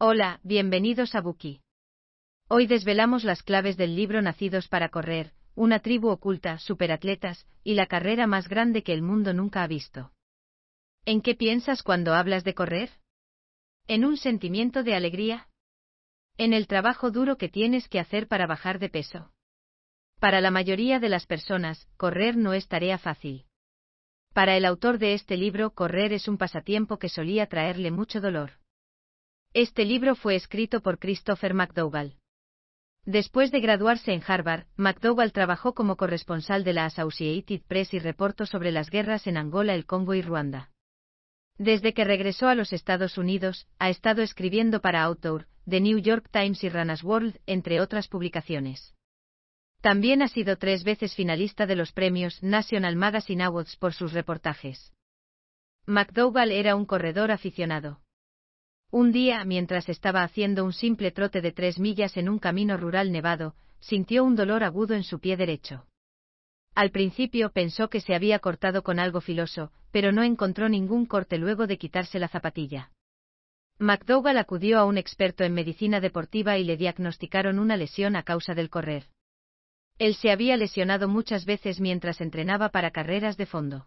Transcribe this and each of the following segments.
Hola, bienvenidos a Buki. Hoy desvelamos las claves del libro Nacidos para Correr, una tribu oculta, superatletas, y la carrera más grande que el mundo nunca ha visto. ¿En qué piensas cuando hablas de correr? ¿En un sentimiento de alegría? ¿En el trabajo duro que tienes que hacer para bajar de peso? Para la mayoría de las personas, correr no es tarea fácil. Para el autor de este libro, correr es un pasatiempo que solía traerle mucho dolor. Este libro fue escrito por Christopher McDougall. Después de graduarse en Harvard, McDougall trabajó como corresponsal de la Associated Press y reportó sobre las guerras en Angola, el Congo y Ruanda. Desde que regresó a los Estados Unidos, ha estado escribiendo para Outdoor, The New York Times y Runner's World, entre otras publicaciones. También ha sido tres veces finalista de los premios National Magazine Awards por sus reportajes. McDougall era un corredor aficionado. Un día, mientras estaba haciendo un simple trote de tres millas en un camino rural nevado, sintió un dolor agudo en su pie derecho. Al principio pensó que se había cortado con algo filoso, pero no encontró ningún corte luego de quitarse la zapatilla. McDougall acudió a un experto en medicina deportiva y le diagnosticaron una lesión a causa del correr. Él se había lesionado muchas veces mientras entrenaba para carreras de fondo.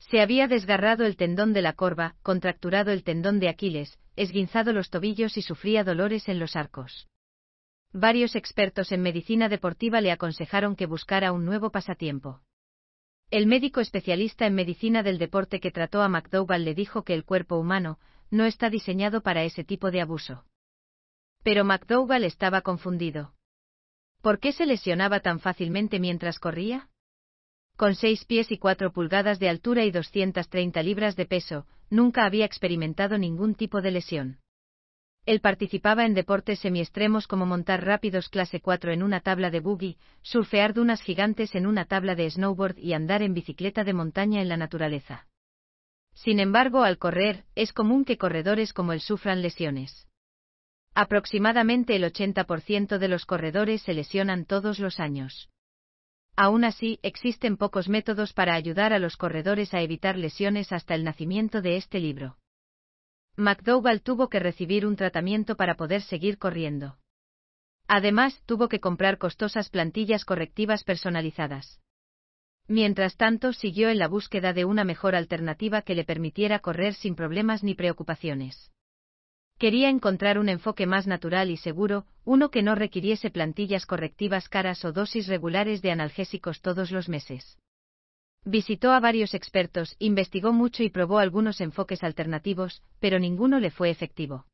Se había desgarrado el tendón de la corva, contracturado el tendón de Aquiles, esguinzado los tobillos y sufría dolores en los arcos. Varios expertos en medicina deportiva le aconsejaron que buscara un nuevo pasatiempo. El médico especialista en medicina del deporte que trató a McDougall le dijo que el cuerpo humano no está diseñado para ese tipo de abuso. Pero McDougall estaba confundido. ¿Por qué se lesionaba tan fácilmente mientras corría? Con seis pies y cuatro pulgadas de altura y 230 libras de peso, nunca había experimentado ningún tipo de lesión. Él participaba en deportes semiextremos como montar rápidos clase 4 en una tabla de buggy, surfear dunas gigantes en una tabla de snowboard y andar en bicicleta de montaña en la naturaleza. Sin embargo, al correr, es común que corredores como él sufran lesiones. Aproximadamente el 80% de los corredores se lesionan todos los años. Aún así, existen pocos métodos para ayudar a los corredores a evitar lesiones hasta el nacimiento de este libro. McDougall tuvo que recibir un tratamiento para poder seguir corriendo. Además, tuvo que comprar costosas plantillas correctivas personalizadas. Mientras tanto, siguió en la búsqueda de una mejor alternativa que le permitiera correr sin problemas ni preocupaciones. Quería encontrar un enfoque más natural y seguro, uno que no requiriese plantillas correctivas caras o dosis regulares de analgésicos todos los meses. Visitó a varios expertos, investigó mucho y probó algunos enfoques alternativos, pero ninguno le fue efectivo.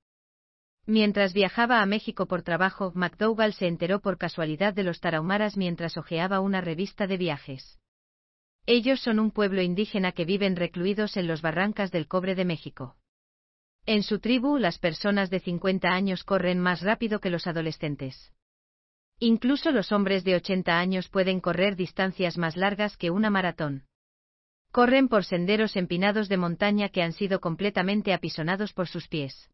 Mientras viajaba a México por trabajo, McDougall se enteró por casualidad de los tarahumaras mientras hojeaba una revista de viajes. Ellos son un pueblo indígena que viven recluidos en los barrancas del cobre de México. En su tribu, las personas de 50 años corren más rápido que los adolescentes. Incluso los hombres de 80 años pueden correr distancias más largas que una maratón. Corren por senderos empinados de montaña que han sido completamente apisonados por sus pies.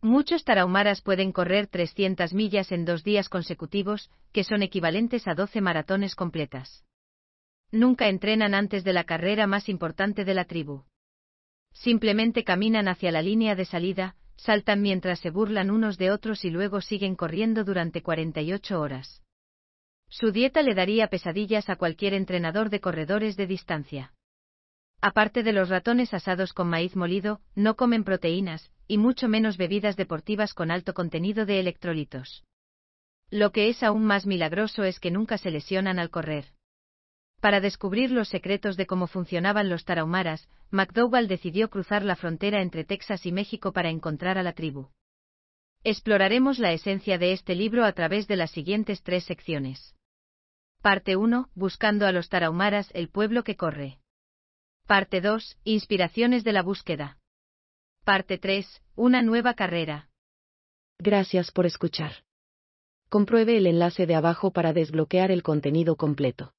Muchos tarahumaras pueden correr 300 millas en dos días consecutivos, que son equivalentes a 12 maratones completas. Nunca entrenan antes de la carrera más importante de la tribu. Simplemente caminan hacia la línea de salida, saltan mientras se burlan unos de otros y luego siguen corriendo durante 48 horas. Su dieta le daría pesadillas a cualquier entrenador de corredores de distancia. Aparte de los ratones asados con maíz molido, no comen proteínas, y mucho menos bebidas deportivas con alto contenido de electrolitos. Lo que es aún más milagroso es que nunca se lesionan al correr. Para descubrir los secretos de cómo funcionaban los tarahumaras, McDougall decidió cruzar la frontera entre Texas y México para encontrar a la tribu. Exploraremos la esencia de este libro a través de las siguientes tres secciones. Parte 1. Buscando a los tarahumaras, el pueblo que corre. Parte 2. Inspiraciones de la búsqueda. Parte 3. Una nueva carrera. Gracias por escuchar. Compruebe el enlace de abajo para desbloquear el contenido completo.